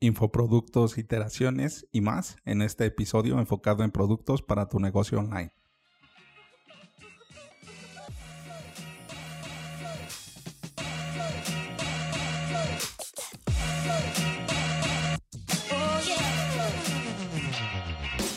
infoproductos, iteraciones y más en este episodio enfocado en productos para tu negocio online.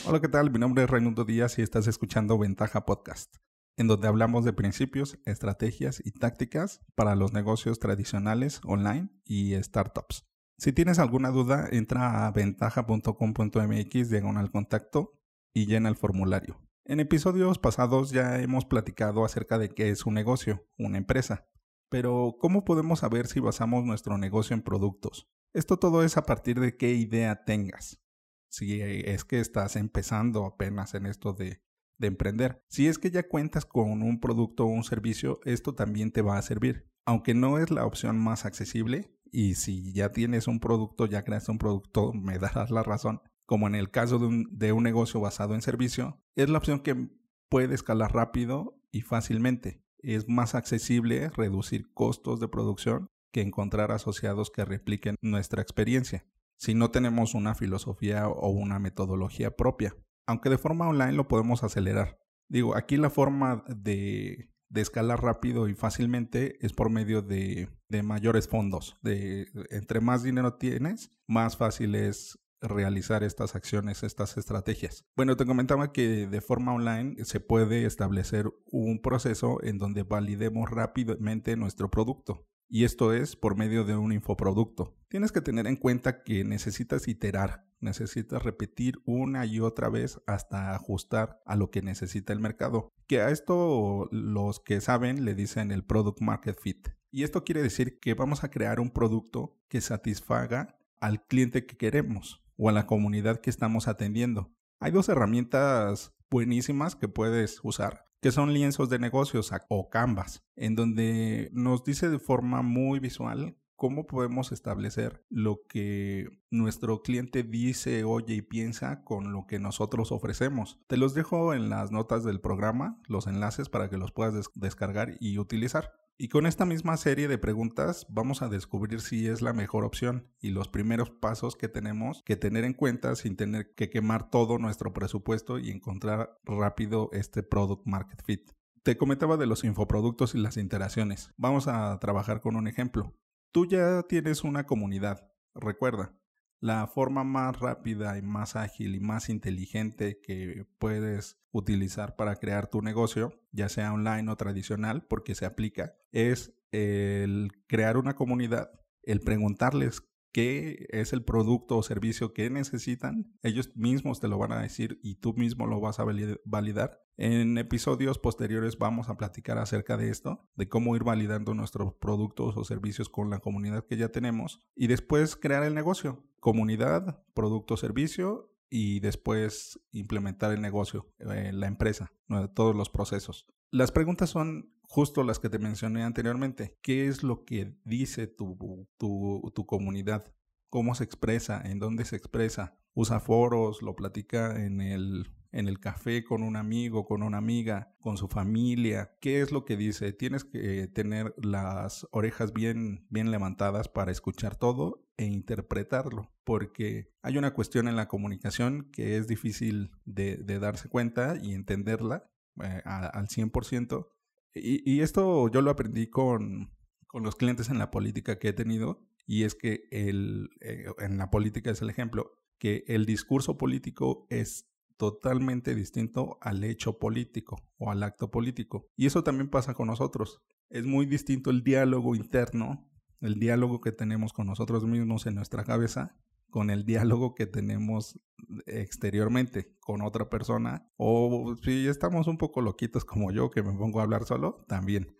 Hola, ¿qué tal? Mi nombre es Raimundo Díaz y estás escuchando Ventaja Podcast, en donde hablamos de principios, estrategias y tácticas para los negocios tradicionales, online y startups. Si tienes alguna duda, entra a ventaja.com.mx diagonal contacto y llena el formulario. En episodios pasados ya hemos platicado acerca de qué es un negocio, una empresa. Pero, ¿cómo podemos saber si basamos nuestro negocio en productos? Esto todo es a partir de qué idea tengas si es que estás empezando apenas en esto de, de emprender. Si es que ya cuentas con un producto o un servicio, esto también te va a servir. Aunque no es la opción más accesible, y si ya tienes un producto, ya creaste un producto, me darás la razón. Como en el caso de un, de un negocio basado en servicio, es la opción que puede escalar rápido y fácilmente. Es más accesible reducir costos de producción que encontrar asociados que repliquen nuestra experiencia si no tenemos una filosofía o una metodología propia. Aunque de forma online lo podemos acelerar. Digo, aquí la forma de, escalar rápido y fácilmente es por medio de, de mayores fondos. De, entre más dinero tienes, más fácil es realizar estas acciones, estas estrategias. Bueno, te comentaba que de forma online se puede establecer un proceso en donde validemos rápidamente nuestro producto y esto es por medio de un infoproducto. Tienes que tener en cuenta que necesitas iterar, necesitas repetir una y otra vez hasta ajustar a lo que necesita el mercado. Que a esto los que saben le dicen el product market fit. Y esto quiere decir que vamos a crear un producto que satisfaga al cliente que queremos o a la comunidad que estamos atendiendo. Hay dos herramientas buenísimas que puedes usar que son lienzos de negocios o canvas, en donde nos dice de forma muy visual cómo podemos establecer lo que nuestro cliente dice, oye y piensa con lo que nosotros ofrecemos. Te los dejo en las notas del programa, los enlaces para que los puedas descargar y utilizar. Y con esta misma serie de preguntas vamos a descubrir si es la mejor opción y los primeros pasos que tenemos que tener en cuenta sin tener que quemar todo nuestro presupuesto y encontrar rápido este product market fit. Te comentaba de los infoproductos y las interacciones. Vamos a trabajar con un ejemplo. Tú ya tienes una comunidad. Recuerda, la forma más rápida y más ágil y más inteligente que puedes utilizar para crear tu negocio, ya sea online o tradicional, porque se aplica, es el crear una comunidad, el preguntarles qué es el producto o servicio que necesitan, ellos mismos te lo van a decir y tú mismo lo vas a validar. En episodios posteriores vamos a platicar acerca de esto, de cómo ir validando nuestros productos o servicios con la comunidad que ya tenemos y después crear el negocio. Comunidad, producto, servicio y después implementar el negocio, eh, la empresa, todos los procesos. Las preguntas son justo las que te mencioné anteriormente. ¿Qué es lo que dice tu, tu, comunidad? ¿Cómo se expresa? ¿En dónde se expresa? ¿Usa foros? ¿Lo platica en el en el café con un amigo, con una amiga, con su familia. ¿Qué es lo que dice? Tienes que tener las orejas bien, bien levantadas para escuchar todo e interpretarlo, porque hay una cuestión en la comunicación que es difícil de, darse cuenta y entenderla eh, al 100%. Y, y, esto yo lo aprendí con, con los clientes en la política que he tenido, y es que el, eh, en la política es el ejemplo, que el discurso político es totalmente distinto al hecho político o al acto político. Y eso también pasa con nosotros. Es muy distinto el diálogo interno, el diálogo que tenemos con nosotros mismos en nuestra cabeza, con el diálogo que tenemos exteriormente con otra persona. O si estamos un poco loquitos como yo, que me pongo a hablar solo, también.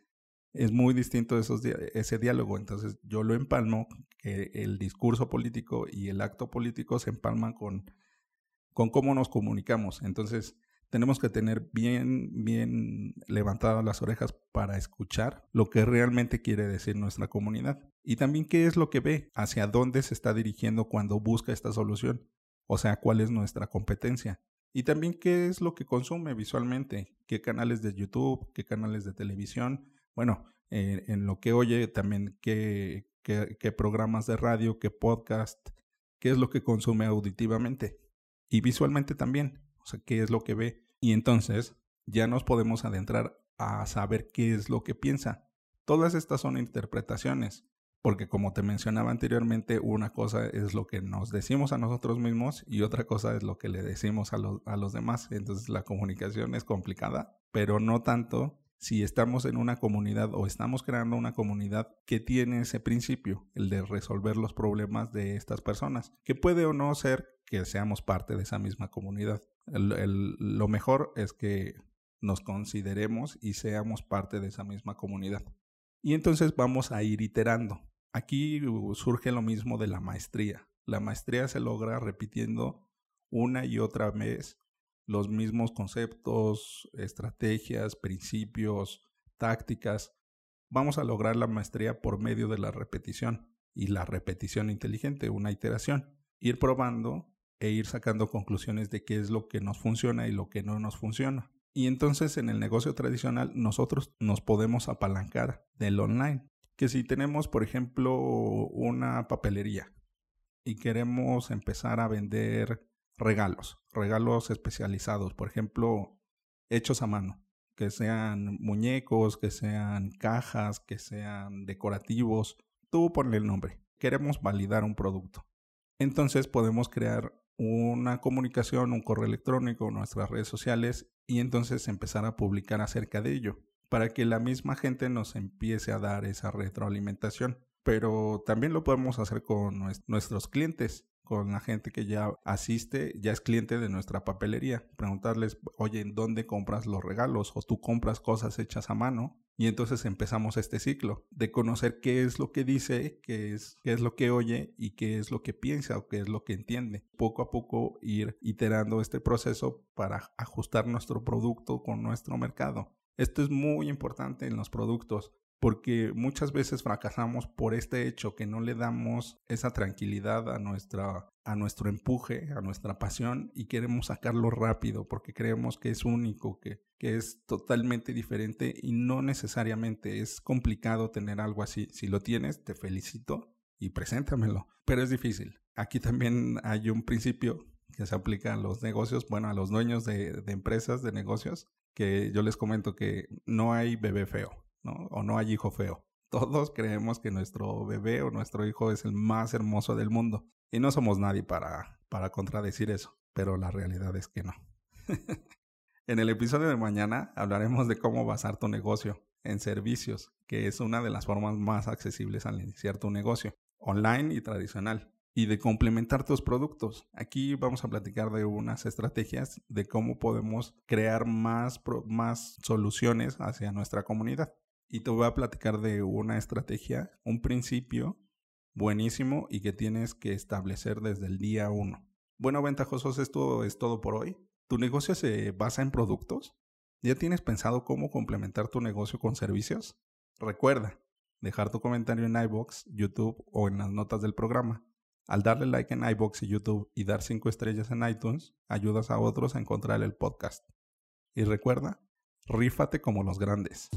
Es muy distinto esos ese diálogo. Entonces yo lo empalmo, que el discurso político y el acto político se empalman con con cómo nos comunicamos. Entonces, tenemos que tener bien, bien levantadas las orejas para escuchar lo que realmente quiere decir nuestra comunidad. Y también qué es lo que ve, hacia dónde se está dirigiendo cuando busca esta solución. O sea, cuál es nuestra competencia. Y también qué es lo que consume visualmente, qué canales de YouTube, qué canales de televisión. Bueno, eh, en lo que oye también qué, qué, qué programas de radio, qué podcast, qué es lo que consume auditivamente y visualmente también, sea, qué es lo que ve. Y entonces ya nos podemos adentrar a saber qué es lo que piensa. Todas estas son interpretaciones, porque como te mencionaba anteriormente, una cosa es lo que nos decimos a nosotros mismos y otra cosa es lo que le decimos a, a los demás. Entonces la comunicación es complicada, pero no tanto si estamos en una comunidad o estamos creando una comunidad que tiene ese principio, el de resolver los problemas de estas personas, que puede o no ser que seamos parte de esa misma comunidad. lo mejor es que nos consideremos y seamos parte de esa misma comunidad. Y entonces vamos a ir iterando. Aquí surge lo mismo de la maestría. La maestría se logra repitiendo una y otra vez los mismos conceptos, estrategias, principios, tácticas. Vamos a lograr la maestría por medio de la repetición y la repetición inteligente, una iteración. Ir probando e ir sacando conclusiones de qué es lo que nos funciona y lo que no nos funciona. Y entonces en el negocio tradicional nosotros nos podemos apalancar del online. Que si tenemos, por ejemplo, una papelería y queremos empezar a vender regalos, regalos especializados, por ejemplo, hechos a mano, que sean muñecos, que sean cajas, que sean decorativos, tú ponle el nombre. Queremos validar un producto. Entonces podemos crear una comunicación, un correo electrónico, nuestras redes sociales y entonces empezar a publicar acerca de ello para que la misma gente nos empiece a dar esa retroalimentación. Pero también lo podemos hacer con nuestros clientes con la gente que ya asiste, ya es cliente de nuestra papelería. Preguntarles, oye, ¿en dónde compras los regalos? O tú compras cosas hechas a mano. Y entonces empezamos este ciclo de conocer qué es lo que dice, qué es, qué es lo que oye y qué es lo que piensa o qué es lo que entiende. Poco a poco ir iterando este proceso para ajustar nuestro producto con nuestro mercado. Esto es muy importante en los productos porque muchas veces fracasamos por este hecho que no le damos esa tranquilidad a nuestra a nuestro empuje, a nuestra pasión y queremos sacarlo rápido porque creemos que es único, que, que es totalmente diferente y no necesariamente es complicado tener algo así. Si lo tienes, te felicito y preséntamelo, pero es difícil. Aquí también hay un principio que se aplica a los negocios, bueno, a los dueños de, de empresas, de negocios, que yo les comento que no hay bebé feo o no hay hijo feo. Todos creemos que nuestro bebé o nuestro hijo es el más hermoso del mundo. Y no somos nadie para, para contradecir eso, pero la realidad es que no. en el episodio de mañana hablaremos de cómo basar tu negocio en servicios, que es una de las formas más accesibles al iniciar tu negocio, online y tradicional, y de complementar tus productos. Aquí vamos a platicar de unas estrategias de cómo podemos crear más, más soluciones hacia nuestra comunidad y te voy a platicar de una estrategia, un principio buenísimo y que tienes que establecer desde el día uno. Bueno, ventajosos, esto es todo por hoy. ¿Tu negocio se basa en productos? ¿Ya tienes pensado cómo complementar tu negocio con servicios? Recuerda, dejar tu comentario en iBox, YouTube o en las notas del programa. Al darle like en iBox y YouTube y dar 5 estrellas en iTunes, ayudas a otros a encontrar el podcast. Y recuerda, rífate como los grandes.